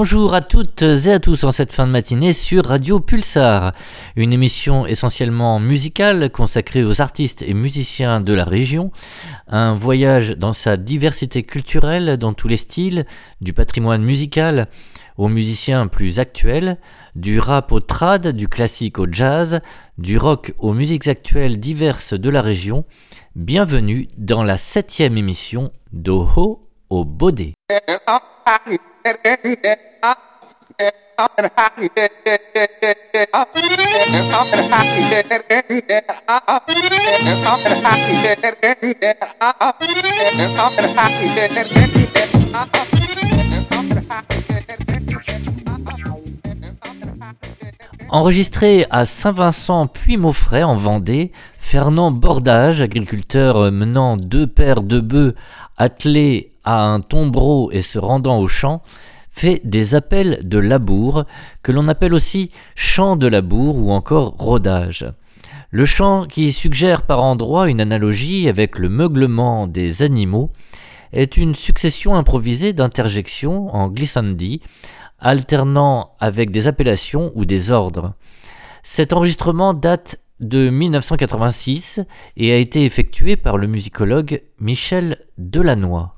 Bonjour à toutes et à tous en cette fin de matinée sur Radio Pulsar, une émission essentiellement musicale consacrée aux artistes et musiciens de la région, un voyage dans sa diversité culturelle dans tous les styles, du patrimoine musical aux musiciens plus actuels, du rap au trad, du classique au jazz, du rock aux musiques actuelles diverses de la région. Bienvenue dans la septième émission d'Oho au Bodé. Enregistré à Saint-Vincent puis Maufray en Vendée, Fernand Bordage, agriculteur menant deux paires de bœufs attelés à un tombereau et se rendant au champ, fait des appels de labour, que l'on appelle aussi chant de labour ou encore rodage. Le chant, qui suggère par endroits une analogie avec le meuglement des animaux, est une succession improvisée d'interjections en glissandi, alternant avec des appellations ou des ordres. Cet enregistrement date de 1986 et a été effectué par le musicologue Michel Delannoy.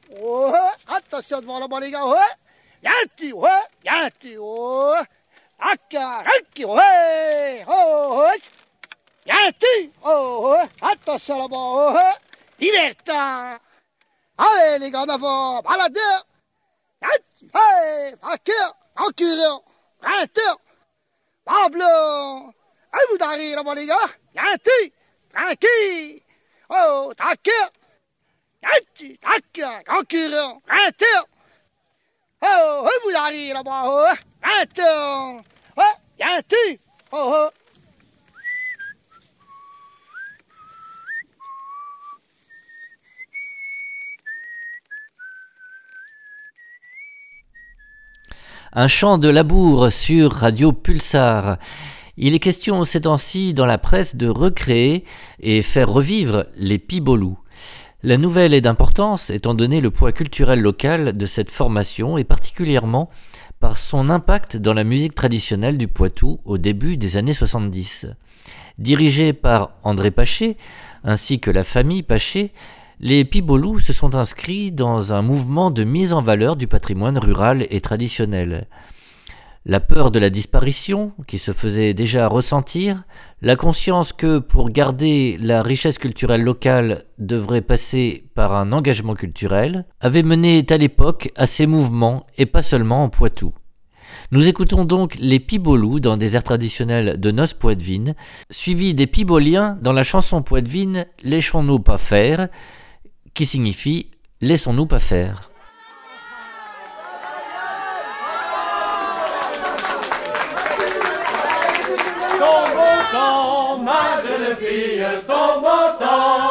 ouais, attention devant la bonne, les gars, ouais, Yanti, ouais, Yanti, ouais, Akka, Ranki, ouais, oh, ouais, Yanti, oh, ouais, attention là-bas, ouais, Liberta! Allez, les gars, en avant, baladeur, Yanti, hey, vainqueur, enculeur, renteur, Pablo! Allez, vous d'arriver là-bas, les gars! Yanti! Tranquille! Oh, tranquille! Concurrent! Renteur! Oh, vous là-bas! Oh! Oh, Yanti! Oh, oh! Un chant de labour sur Radio Pulsar. Il est question ces temps-ci dans la presse de recréer et faire revivre les pibolous. La nouvelle est d'importance étant donné le poids culturel local de cette formation et particulièrement par son impact dans la musique traditionnelle du Poitou au début des années 70. Dirigée par André Paché ainsi que la famille Paché, les Pibolous se sont inscrits dans un mouvement de mise en valeur du patrimoine rural et traditionnel. La peur de la disparition, qui se faisait déjà ressentir, la conscience que pour garder la richesse culturelle locale devrait passer par un engagement culturel, avait mené à l'époque à ces mouvements et pas seulement en Poitou. Nous écoutons donc les Pibolous dans des airs traditionnels de noces poitevines, suivis des Piboliens dans la chanson poitevine Laissons-nous pas faire, qui signifie Laissons-nous pas faire. Temps, ma jeune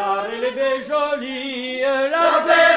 car elle est bien jolie. La belle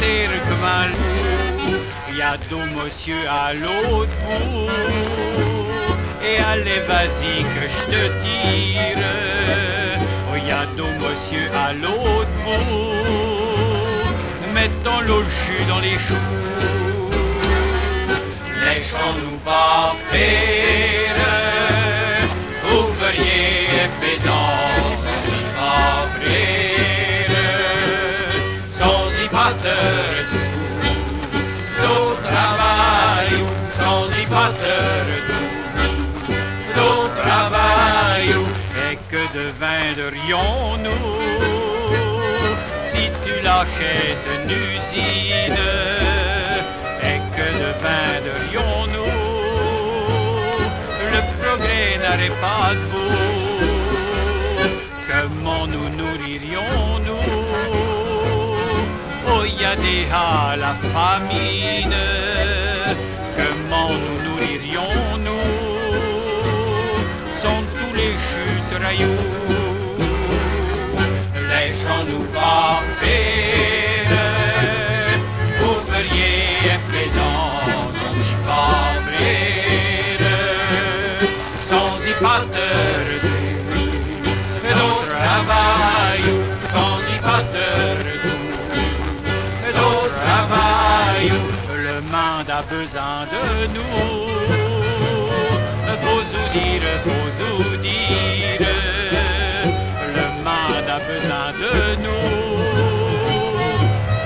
nous comme un loup, y a deux monsieur à l'autre bout, et allez vas-y que je te tire, y a deux monsieur à l'autre bout, mettons le jus dans les choux. Laissons-nous pas faire, ouvriers et paysans, que deviendrions-nous si tu l'achètes une usine et que deviendrions-nous Le progrès n'aurait pas de bout. Comment nous nourririons-nous Déjà la famine. Comment nous nourririons-nous a besoin de nous, faut vous dire, faut vous dire, le monde a besoin de nous.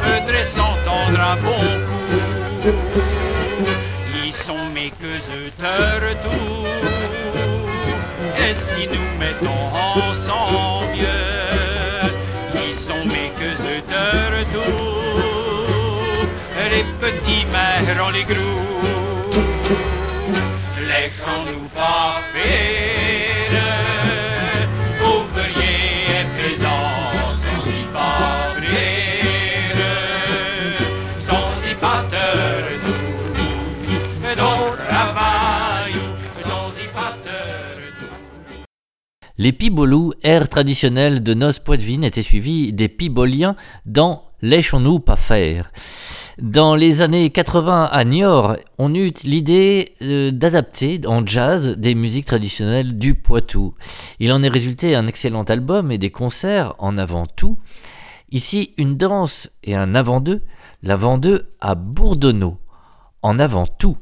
Faudrait s'entendre à bon coup. Ils sont mes que tout. Et si nous mettons ensemble, ils sont mes que tout. Les petits mères en les gros. Laissons-nous pas faire ouvriers et paysans sans y pas frères, sans y battre tout, dans travail, sans y battre. Les pibolous, air traditionnel de noces poitevines, étaient suivis des piboliens dans Laissons-nous pas faire. Dans les années 80 à Niort, on eut l'idée euh, d'adapter en jazz des musiques traditionnelles du Poitou. Il en est résulté un excellent album et des concerts en avant tout. Ici, une danse et un avant deux, l'avant deux à Bourdonneau, en avant tout.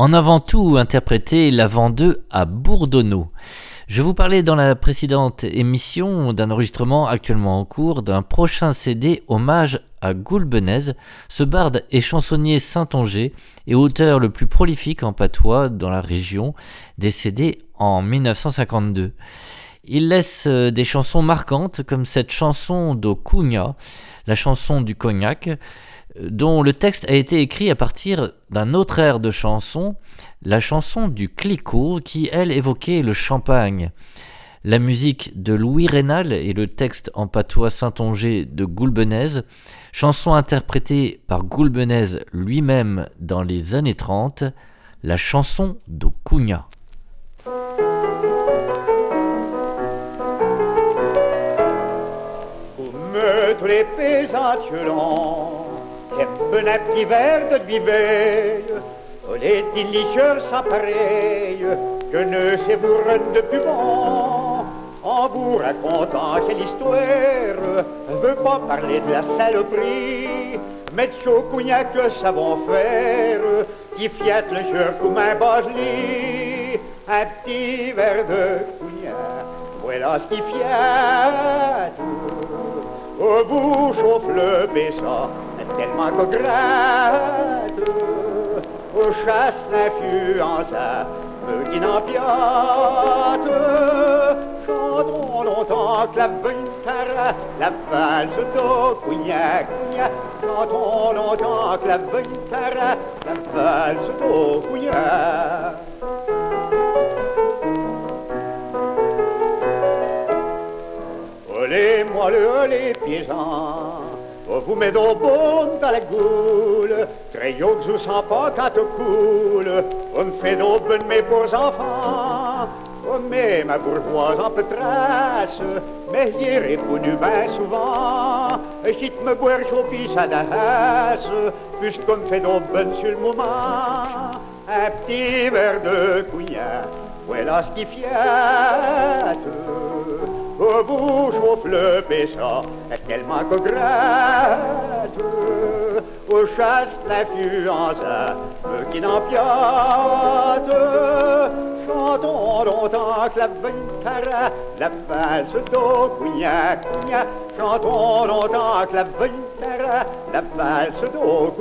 En avant tout interprété l'avant 2 à Bourdonneau. Je vous parlais dans la précédente émission d'un enregistrement actuellement en cours d'un prochain CD hommage à Goulbenez, ce barde et chansonnier saint-onger et auteur le plus prolifique en patois dans la région, décédé en 1952. Il laisse euh, des chansons marquantes comme cette chanson d'Ocugna, la chanson du cognac, dont le texte a été écrit à partir d'un autre air de chanson, la chanson du Clicquot qui, elle, évoquait le champagne. La musique de Louis Rénal et le texte en patois saint-onger de Goulbenez, chanson interprétée par Goulbenez lui-même dans les années 30, la chanson d'Ocugna. tous les un petit verre de duvet les délicieux sans pareil, que ne sais de plus bon. En vous racontant quelle histoire, je veux pas parler de la saloperie, mais de chaud cognac que savons faire, qui fiat le jeu comme un bosli, un petit verre de cognac, voilà ce qui fiat. Au bout chauffe le baissant, tellement qu'au aux chasses l'influence me qui n'en Chantons longtemps que la vintara, la valse d'eau, cognac, longtemps que la vintara, la valse d'eau, cognac. Les moelleux, les paysans, vous mettez au bon dans la goule, très haut que je sens pas quand tu coule. On me fait d'aube mes beaux enfants, on met ma bourgeoise en trace, mais y est répondu bien souvent. Quitte me boire chaud pis à la puisqu'on me fait d'aube sur le moment. Un petit verre de cognac, voilà ce qui fiate. Chauffe le péchant, qu'elle manque au gratte. Au chasse l'influence, qui n'empiate. Chantons longtemps que la vintara, la valse cognac, cognac. Chantons longtemps que la vintara, la valse d'eau,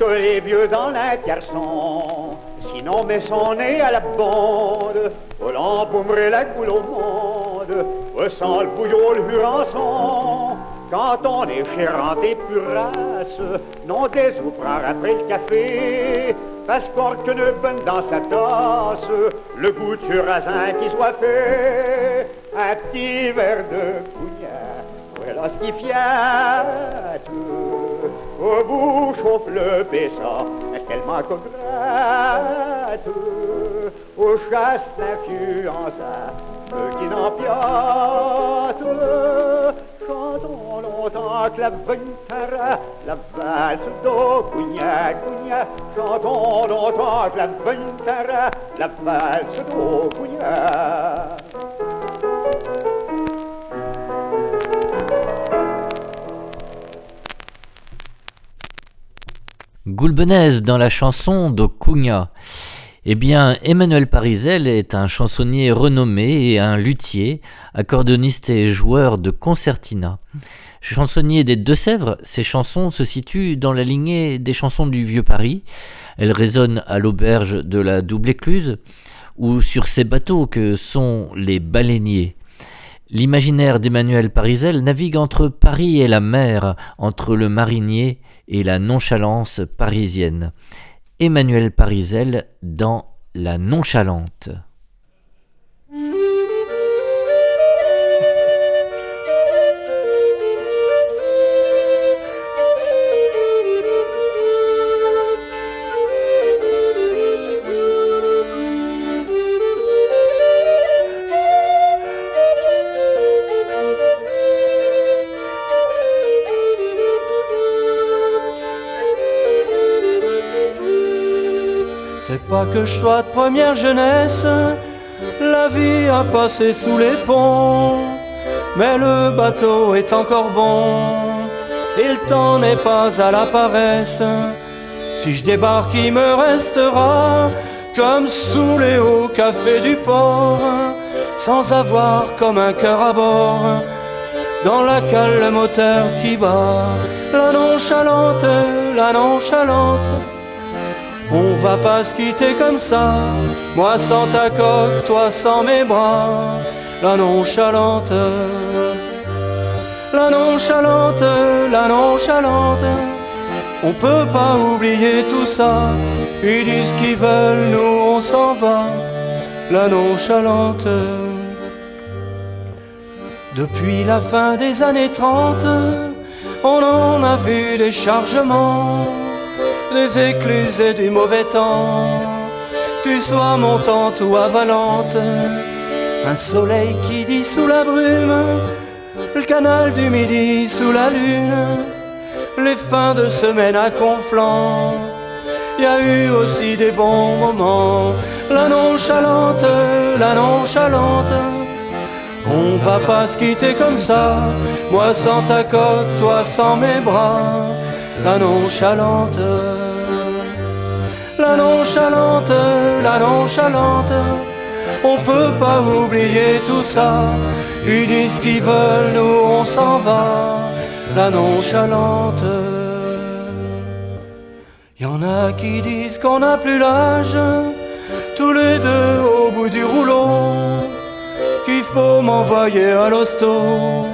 les vieux dans garçon, sinon met son nez à la bande, au l'empaumerait la coule au monde, sang le bouillon, le hurançon. Quand on est chérant des purasses, non des ouvrants après le café, parce qu'on ne bonne dans sa tasse, le goût du raisin qui soit fait, un petit verre de cognac, voilà ce qui fiate. Au bout chauffe le baissant, qu'elle manque au gratte, au chasse l'influence, qui n'empiate. Chantons longtemps que la vintara, la valse d'eau, cognac, cognac. Chantons longtemps que la vintara, la valse d'eau, cognac. Goulbenez dans la chanson de Cugna. Eh bien, Emmanuel Parizel est un chansonnier renommé et un luthier, accordoniste et joueur de concertina. Chansonnier des Deux-Sèvres, ses chansons se situent dans la lignée des chansons du Vieux Paris. Elles résonnent à l'auberge de la Double Écluse ou sur ces bateaux que sont les baleiniers. L'imaginaire d'Emmanuel Parizel navigue entre Paris et la mer, entre le marinier et la nonchalance parisienne. Emmanuel Parizel dans La nonchalante. Pas que je sois de première jeunesse, la vie a passé sous les ponts. mais le bateau est encore bon. Il t'en est pas à la paresse. Si je débarque, il me restera comme sous les hauts cafés du port, sans avoir comme un cœur à bord. Dans la cale, le moteur qui bat, la nonchalante, la nonchalante. On va pas se quitter comme ça, moi sans ta coque, toi sans mes bras, la nonchalante la nonchalante, la nonchalante. On peut pas oublier tout ça. Ils disent qu'ils veulent, nous on s'en va. La nonchalante. Depuis la fin des années 30, on en a vu des chargements, des écluses et du mauvais temps. Tu sois montante ou avalante, un soleil qui dit sous la brume le canal du midi sous la lune, les fins de semaine à Conflans. Y a eu aussi des bons moments, la nonchalante, la nonchalante. On va pas se quitter comme ça, moi sans ta coque, toi sans mes bras, la nonchalante. La nonchalante, la nonchalante, on peut pas oublier tout ça. Ils disent qu'ils veulent, nous on s'en va, la nonchalante. Y a qui disent qu'on n'a plus l'âge, tous les deux au bout du rouleau, qu'il faut m'envoyer à l'hosto.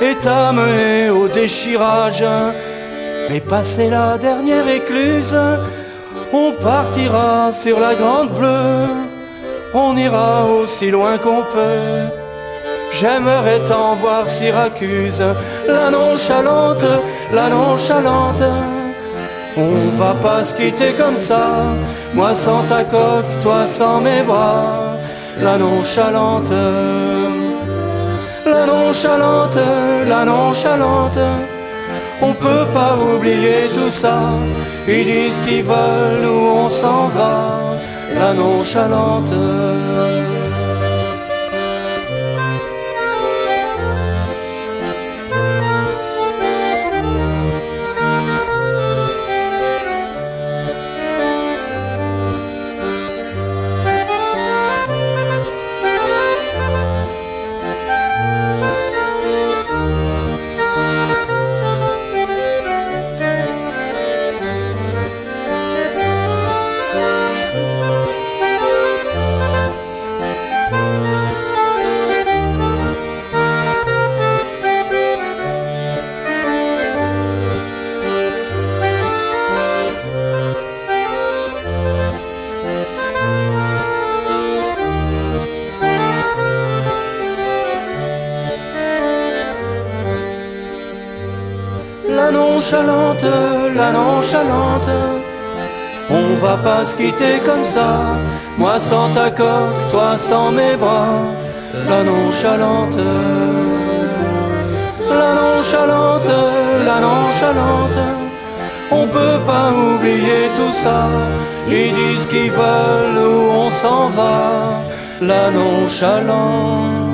Et t'amener au déchirage. Mais passer la dernière écluse, on partira sur la grande bleue, on ira aussi loin qu'on peut J'aimerais t'en voir Syracuse, la nonchalante, la nonchalante. On va pas se quitter comme ça, moi sans ta coque, toi sans mes bras, la nonchalante. La nonchalante, la nonchalante. On peut pas oublier tout ça, ils disent qu'ils veulent, nous on s'en va, la nonchalante. Va pas se quitter comme ça. Moi sans ta coque, toi sans mes bras. La nonchalante, la nonchalante, la nonchalante. On peut pas oublier tout ça. Ils disent qu'ils veulent, où on s'en va. La nonchalante.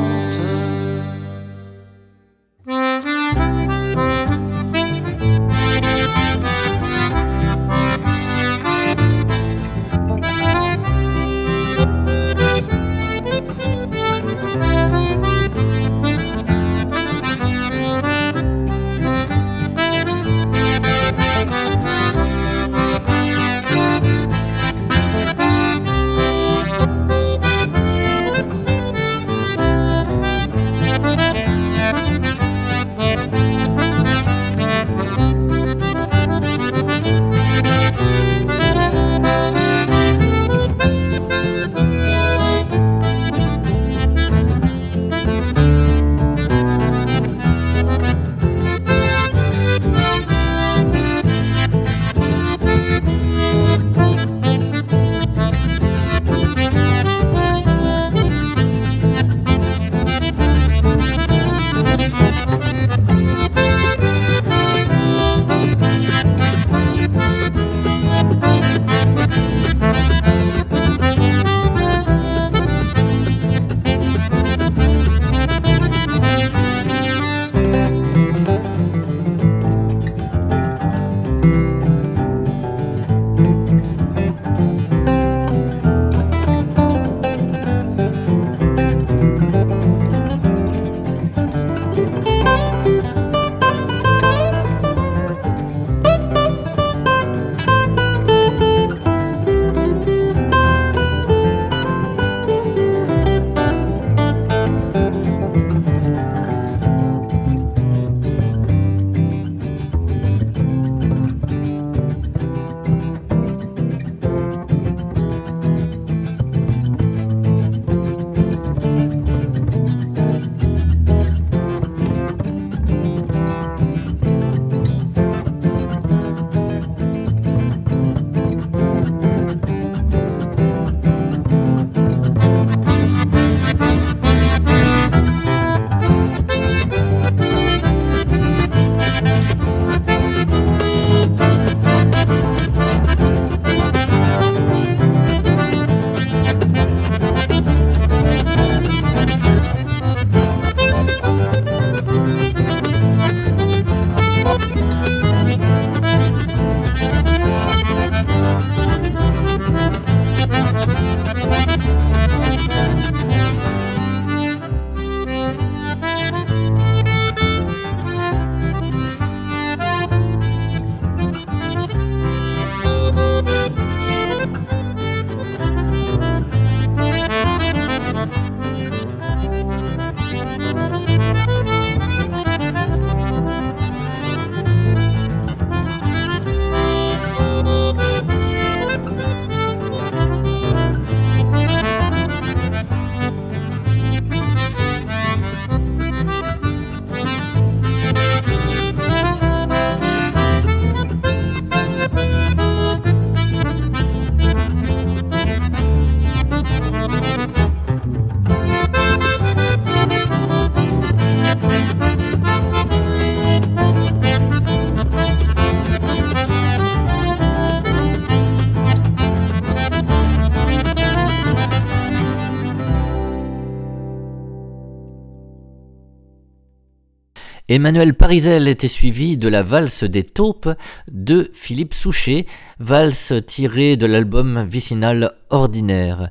Emmanuel Parisel était suivi de la valse des taupes de Philippe Souchet, valse tirée de l'album vicinal Ordinaire.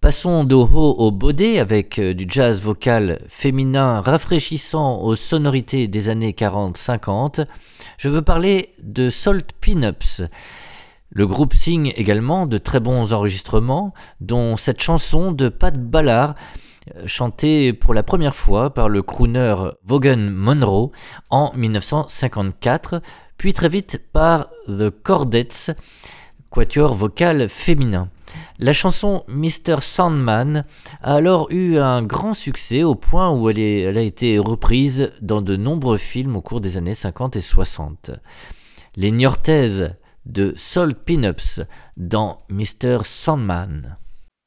Passons haut au baudet avec euh, du jazz vocal féminin rafraîchissant aux sonorités des années 40-50. Je veux parler de Salt Pinups. Le groupe signe également de très bons enregistrements, dont cette chanson de Pat Ballard, euh, chantée pour la première fois par le crooner Vaughan Monroe en 1954, puis très vite par The Chordettes, quatuor vocal féminin. La chanson Mr. Sandman a alors eu un grand succès au point où elle, a été reprise dans de nombreux films au cours des années 50 et 60. Les Niortaises de Soul Pinups dans Mr. Sandman.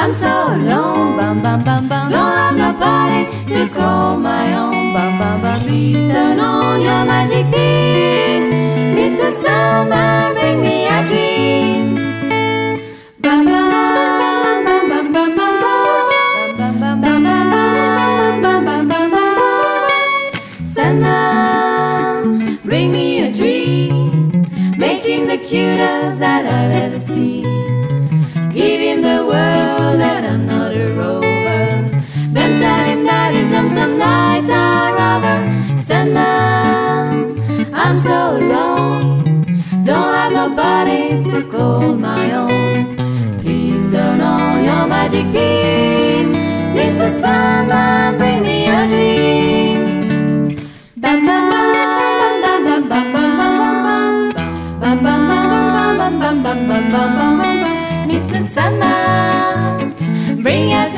I'm so alone, bum bum bum bum. Don't have nobody to call my own, bum bum bum. Please turn on your magic beam, Mr. Sandman, bring me a dream. Bum bring me a dream. Make the cutest that I've ever seen. Over. I'm so alone. Don't have nobody to call my own. Please turn on your magic beam. Mr. Sandman, bring me a dream. Bam bam bam bam bam bam bam bam bam bam bam bam bam bam bam bam bam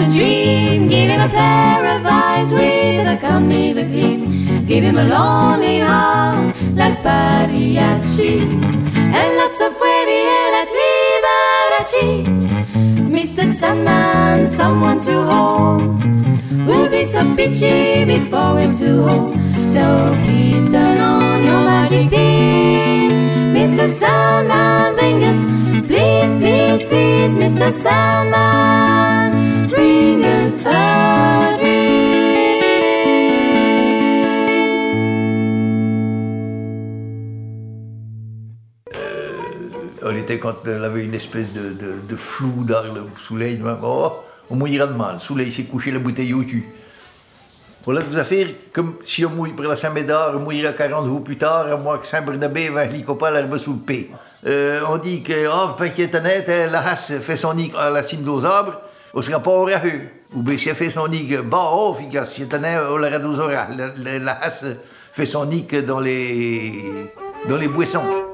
a dream. Give him a pair of eyes with a come a gleam. Give him a lonely heart like Pagliacci and lots of wavy hair like Liberace. Mr. Sandman, someone to hold. We'll be so bitchy before we're too old. So please turn on your magic beam. Mr. Sandman, bring us, please, please, please, Mr. Sandman, dream. on était quand elle avait une espèce de, de, de flou dans le soleil. Oh, on mouillera demain. Le soleil s'est couché, la bouteille au cul. Voilà des affaires comme si on mouille pour la Saint-Médard, on mouillera 40 jours plus tard, à moins que Saint-Bernabé va pas l'herbe sous le pied. Euh, on dit que, oh, honnête, la race fait son nid à la cime des arbres, O scapore a hu, ou be se fait son nique bah oh, figa, si tenait au la radouzoral, la, la, fait son nique dans les, dans les boissons.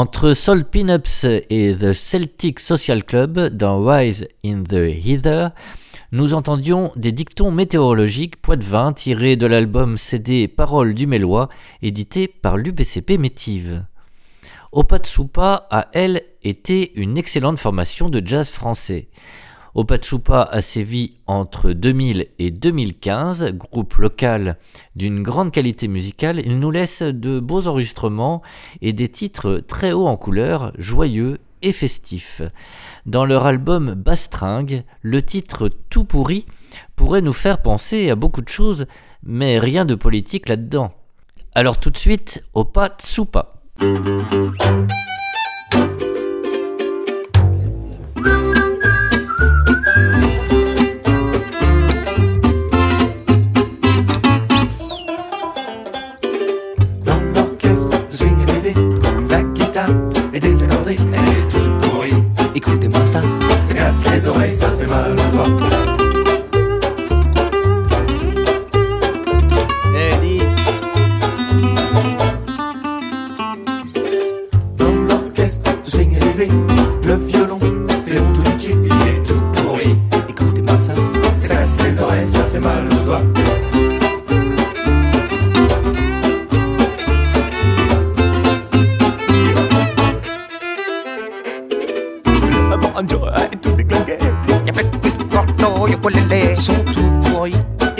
Entre Soul Pinups et The Celtic Social Club dans Rise in the Heather, nous entendions des dictons météorologiques poitevins tirés de l'album CD Paroles du Mélois, édité par l'UPCP Métive. Opatsupa a, elle, été une excellente formation de jazz français. Opatsupa a sévi entre 2000 et 2015, groupe local d'une grande qualité musicale. Il nous laisse de beaux enregistrements et des titres très hauts en couleur, joyeux et festifs. Dans leur album Bastringue, le titre Tout pourri pourrait nous faire penser à beaucoup de choses, mais rien de politique là-dedans. Alors tout de suite, Opatsupa. ça fait mal au doigt. Eddie. Dans l'orchestre, tu swing et. Le violon fait honte au métier, il est tout pourri. Écoutez-moi ça. Ça casse les oreilles, ça fait mal au doigt.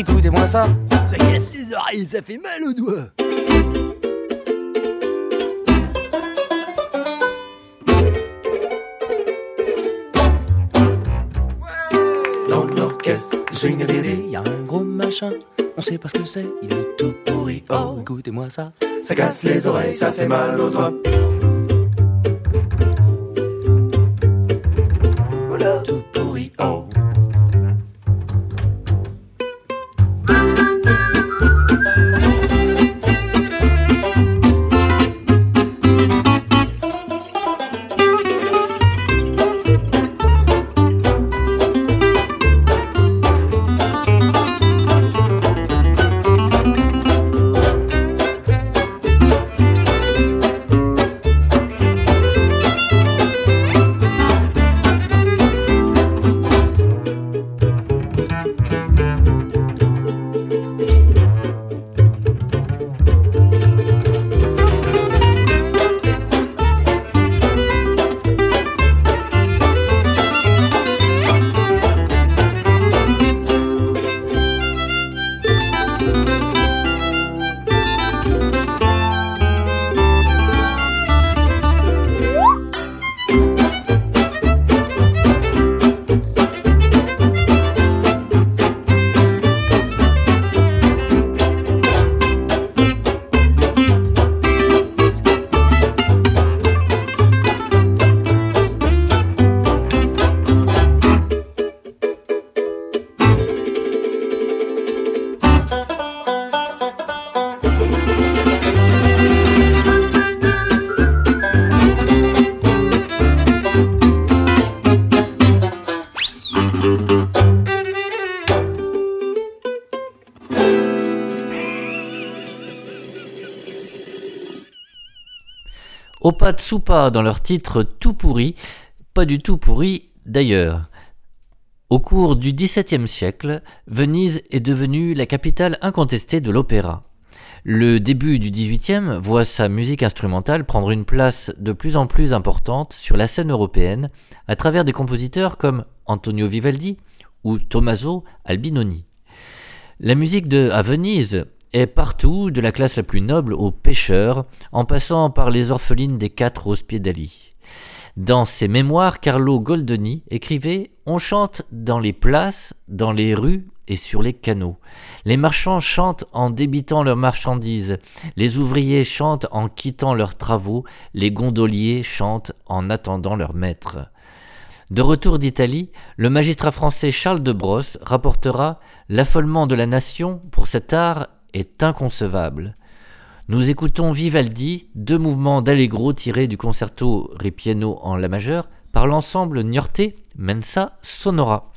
Écoutez-moi ça. Ça casse les oreilles, ça fait mal aux doigts. Dans l'orchestre, swing. Y a un gros machin. On sait pas ce que c'est. Il est tout pourri. Oh, écoutez-moi ça. Ça casse les oreilles, ça fait mal au doigt. Opatsupa dans leur titre Tout pourri, pas du tout pourri d'ailleurs. Au cours du XVIIe siècle, Venise est devenue la capitale incontestée de l'opéra. Le début du XVIIIe voit sa musique instrumentale prendre une place de plus en plus importante sur la scène européenne à travers des compositeurs comme Antonio Vivaldi ou Tommaso Albinoni. La musique de à Venise est partout, de la classe la plus noble aux pêcheurs, en passant par les orphelines des quatre ospedali. Dans ses mémoires, Carlo Goldoni écrivait On chante dans les places, dans les rues et sur les canaux. Les marchands chantent en débitant leurs marchandises, les ouvriers chantent en quittant leurs travaux, les gondoliers chantent en attendant leur maître. De retour d'Italie, le magistrat français Charles de Brosse rapportera L'affolement de la nation pour cet art est inconcevable. Nous écoutons Vivaldi, deux mouvements d'allegro tirés du concerto Ripieno en la majeure par l'ensemble Niorte Mensa Sonora.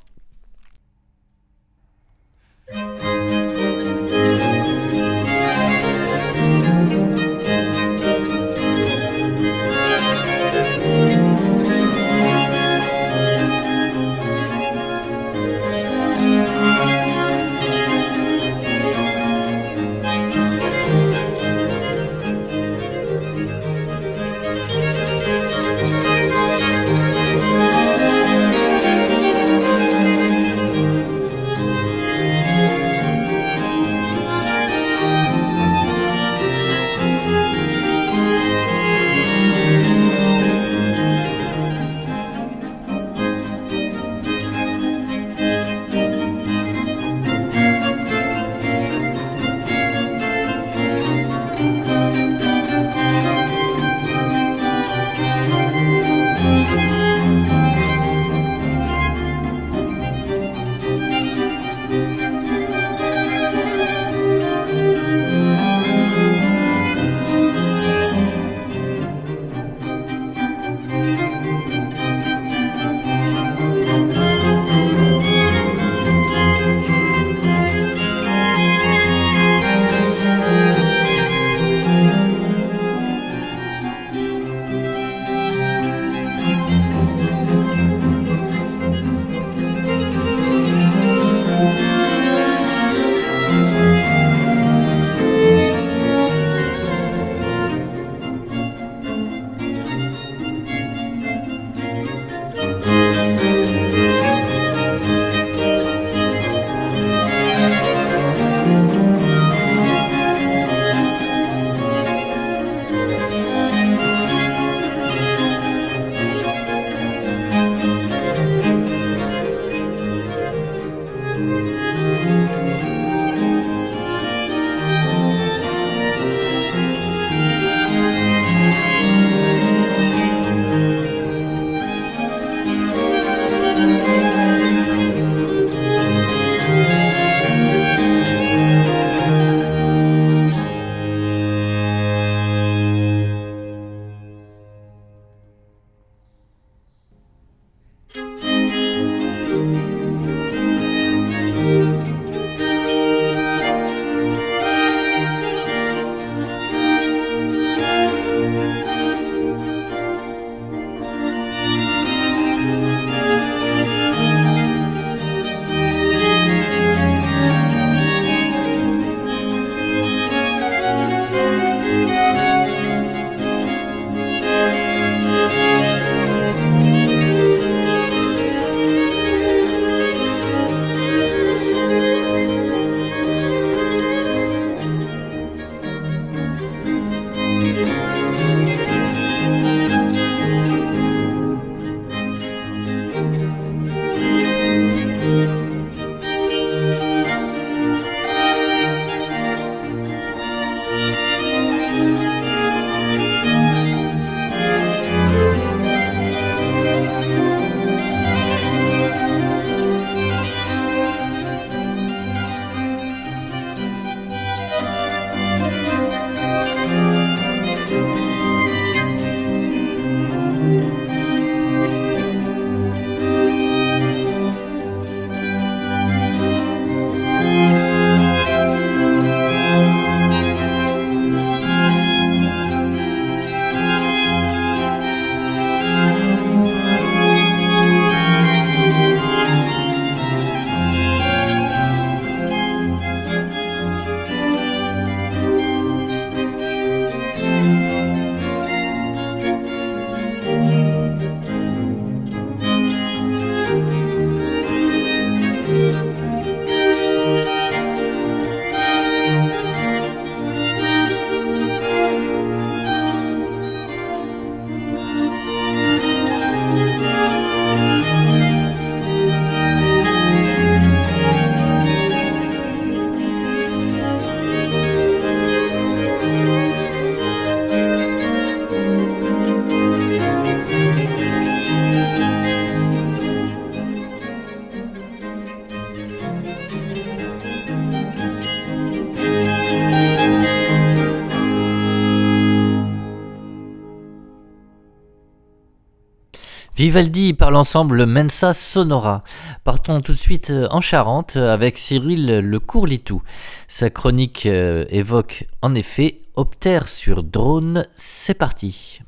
Vivaldi par l'ensemble Mensa Sonora. Partons tout de suite euh, en Charente avec Cyril Le Courlitou. Sa chronique euh, évoque en effet Optère sur drone. C'est parti.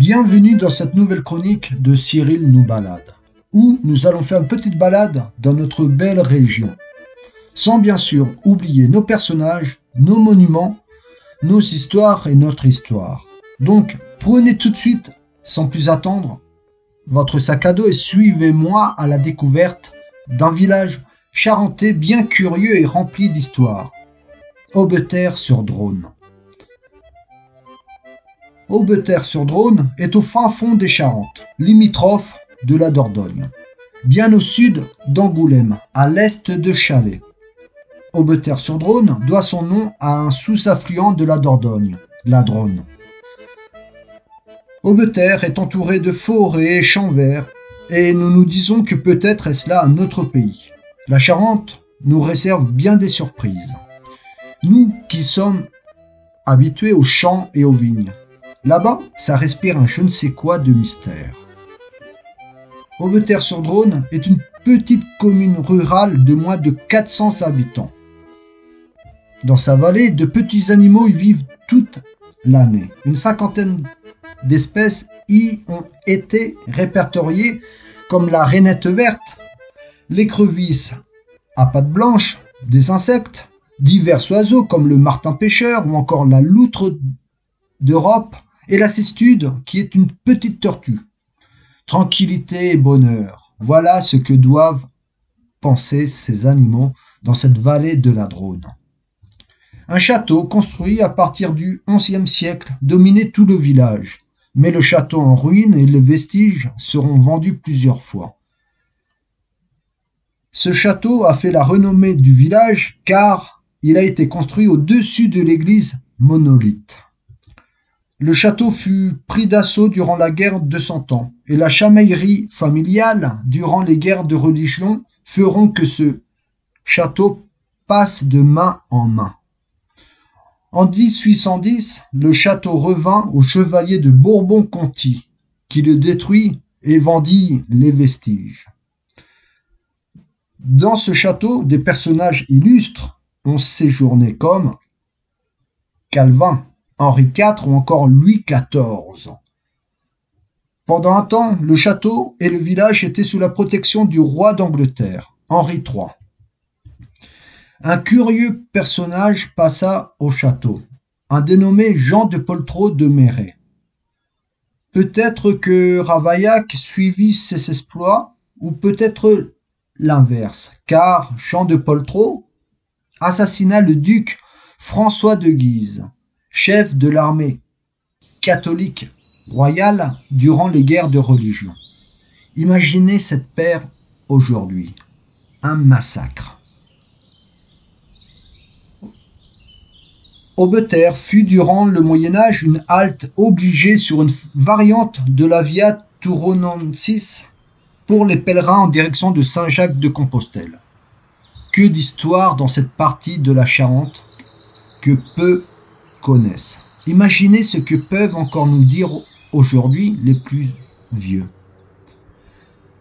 Bienvenue dans cette nouvelle chronique de Cyril nous balade, où nous allons faire une petite balade dans notre belle région, sans bien sûr oublier nos personnages, nos monuments, nos histoires et notre histoire. Donc, prenez tout de suite, sans plus attendre, votre sac à dos et suivez-moi à la découverte d'un village charentais bien curieux et rempli d'histoire. Aubeterre sur Drône. Aubeterre-sur-Drône est au fin fond des Charentes, limitrophe de la Dordogne, bien au sud d'Angoulême, à l'est de Chalais. Aubeterre-sur-Drône doit son nom à un sous-affluent de la Dordogne, la Drône. Aubeterre est entouré de forêts et champs verts, et nous nous disons que peut-être est-ce là un autre pays. La Charente nous réserve bien des surprises. Nous qui sommes habitués aux champs et aux vignes, Là-bas, ça respire un je ne sais quoi de mystère. Aubeterre-sur-Drône est une petite commune rurale de moins de 400 habitants. Dans sa vallée, de petits animaux y vivent toute l'année. Une cinquantaine d'espèces y ont été répertoriées comme la rainette verte, l'écrevisse à pattes blanches, des insectes, divers oiseaux comme le martin pêcheur ou encore la loutre d'Europe, et la cestude, qui est une petite tortue. Tranquillité et bonheur, voilà ce que doivent penser ces animaux dans cette vallée de la Drône. Un château construit à partir du XIe siècle dominait tout le village, mais le château en ruine et les vestiges seront vendus plusieurs fois. Ce château a fait la renommée du village car il a été construit au-dessus de l'église monolithe. Le château fut pris d'assaut durant la guerre de Cent Ans, et la chamaillerie familiale durant les guerres de religion feront que ce château passe de main en main. En 1810, le château revint au chevalier de Bourbon-Conti, qui le détruit et vendit les vestiges. Dans ce château, des personnages illustres ont séjourné comme Calvin, Henri IV ou encore Louis XIV. Pendant un temps, le château et le village étaient sous la protection du roi d'Angleterre, Henri III. Un curieux personnage passa au château, un dénommé Jean de Poltrot de Méret. Peut-être que Ravaillac suivit ses exploits, ou peut-être l'inverse, car Jean de Poltrot assassina le duc François de Guise chef de l'armée catholique royale durant les guerres de religion. Imaginez cette paire aujourd'hui. Un massacre. Aubeterre fut durant le Moyen Âge une halte obligée sur une variante de la Via Turonensis pour les pèlerins en direction de Saint-Jacques de Compostelle. Que d'histoire dans cette partie de la Charente que peu connaissent. Imaginez ce que peuvent encore nous dire aujourd'hui les plus vieux.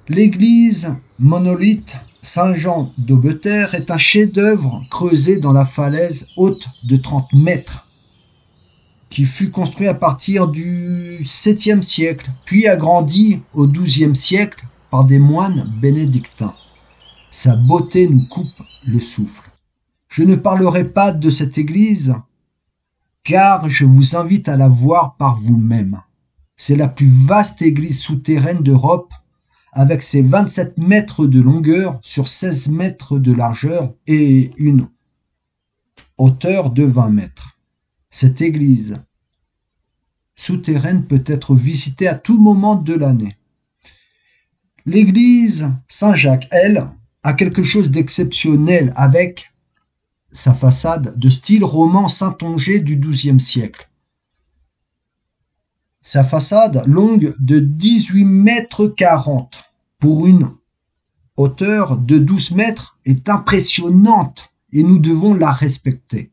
L'église monolithe Saint-Jean d'Aubeterre est un chef-d'œuvre creusé dans la falaise haute de 30 mètres, qui fut construit à partir du 7e siècle, puis agrandi au 12e siècle par des moines bénédictins. Sa beauté nous coupe le souffle. Je ne parlerai pas de cette église car je vous invite à la voir par vous-même. C'est la plus vaste église souterraine d'Europe, avec ses 27 mètres de longueur sur 16 mètres de largeur et une hauteur de 20 mètres. Cette église souterraine peut être visitée à tout moment de l'année. L'église Saint-Jacques, elle, a quelque chose d'exceptionnel avec sa façade de style roman saintongeais du XIIe siècle. Sa façade, longue de 18 mètres 40 pour une hauteur de 12 mètres, est impressionnante et nous devons la respecter.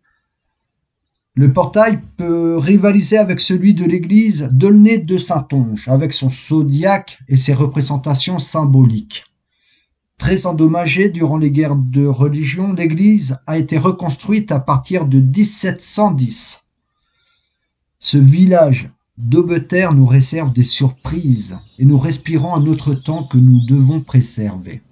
Le portail peut rivaliser avec celui de l'église d'Aulnay de Saintonge, avec son zodiaque et ses représentations symboliques. Très endommagée durant les guerres de religion, l'église a été reconstruite à partir de 1710. Ce village d'Aubeterre nous réserve des surprises et nous respirons un autre temps que nous devons préserver.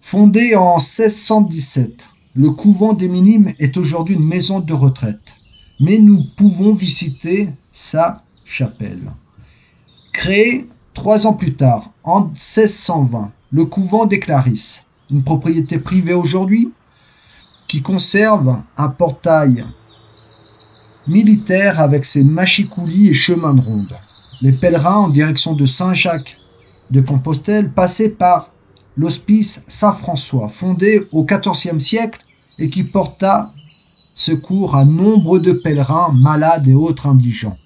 Fondé en 1617, le couvent des Minimes est aujourd'hui une maison de retraite, mais nous pouvons visiter sa chapelle. Créé trois ans plus tard, en 1620, le couvent des Clarisses, une propriété privée aujourd'hui, qui conserve un portail militaire avec ses machicoulis et chemins de ronde. Les pèlerins en direction de Saint-Jacques de Compostelle passaient par l'hospice Saint-François, fondé au XIVe siècle et qui porta secours à nombre de pèlerins malades et autres indigents.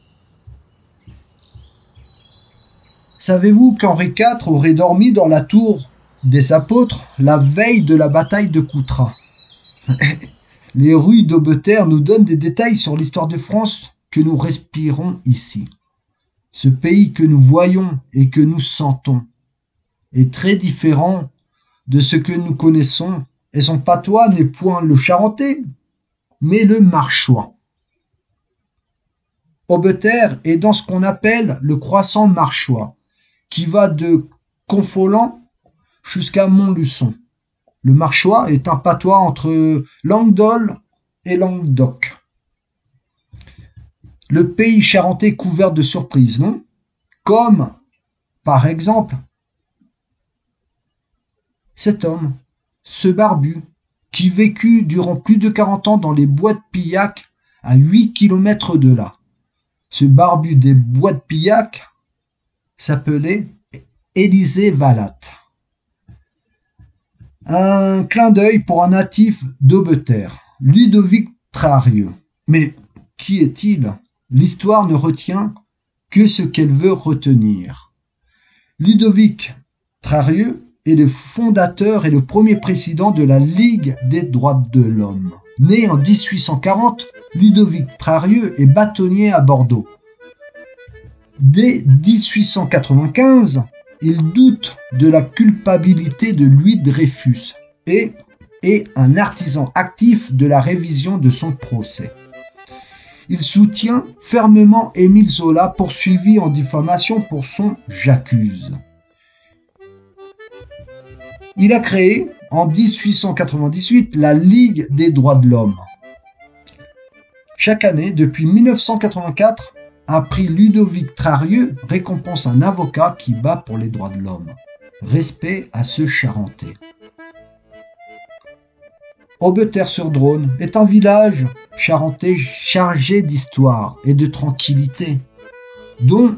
Savez-vous qu'Henri IV aurait dormi dans la tour des apôtres la veille de la bataille de Coutras? Les rues d'Aubeterre nous donnent des détails sur l'histoire de France que nous respirons ici. Ce pays que nous voyons et que nous sentons est très différent de ce que nous connaissons, et son patois n'est point le charentais, mais le marchois. Aubeterre est dans ce qu'on appelle le croissant marchois, qui va de Confolant jusqu'à Montluçon. Le marchois est un patois entre Languedol et Languedoc. Le pays charentais couvert de surprises, non? Comme, par exemple, cet homme, ce barbu, qui vécut durant plus de 40 ans dans les bois de Pillac à 8 kilomètres de là. Ce barbu des bois de Pillac s'appelait Élisée Valatte. Un clin d'œil pour un natif d'Aubeterre, Ludovic Trarieux. Mais qui est-il? L'histoire ne retient que ce qu'elle veut retenir. Ludovic Trarieux est le fondateur et le premier président de la Ligue des droits de l'homme. Né en 1840, Ludovic Trarieux est bâtonnier à Bordeaux. Dès 1895, il doute de la culpabilité de Louis Dreyfus et est un artisan actif de la révision de son procès. Il soutient fermement Émile Zola poursuivi en diffamation pour son J'accuse. Il a créé en 1898 la Ligue des droits de l'homme. Chaque année, depuis 1984, un prix Ludovic Trarieux récompense un avocat qui bat pour les droits de l'homme. Respect à ce Charentais. Aubeterre-sur-Drône est un village charentais chargé d'histoire et de tranquillité, dont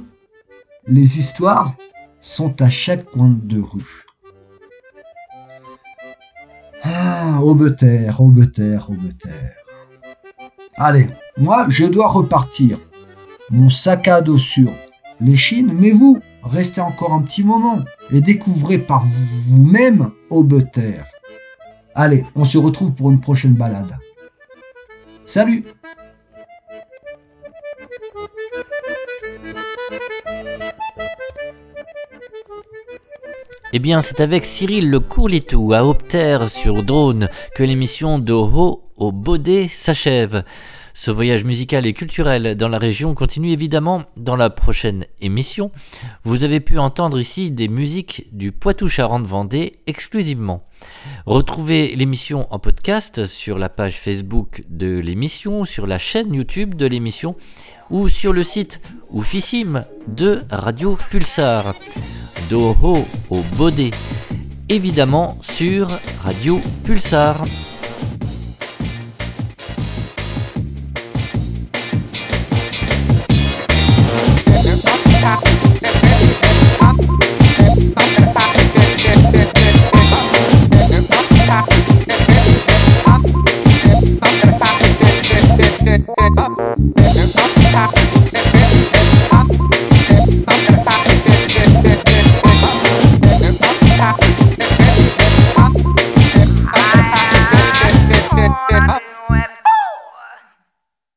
les histoires sont à chaque coin de rue. Ah, Aubeterre, Aubeterre, Aubeterre. Allez, moi je dois repartir mon sac à dos sur l'échine, mais vous, restez encore un petit moment et découvrez par vous-même Aubeterre. Allez, on se retrouve pour une prochaine balade. Salut Eh bien, c'est avec Cyril Le Courlitou à Opter sur Drone que l'émission de Ho au Baudet s'achève. Ce voyage musical et culturel dans la région continue évidemment dans la prochaine émission. Vous avez pu entendre ici des musiques du Poitou-Charentes-Vendée exclusivement. Retrouvez l'émission en podcast sur la page Facebook de l'émission, sur la chaîne YouTube de l'émission ou sur le site oufissime de Radio Pulsar. Doho au Baudet, évidemment sur Radio Pulsar.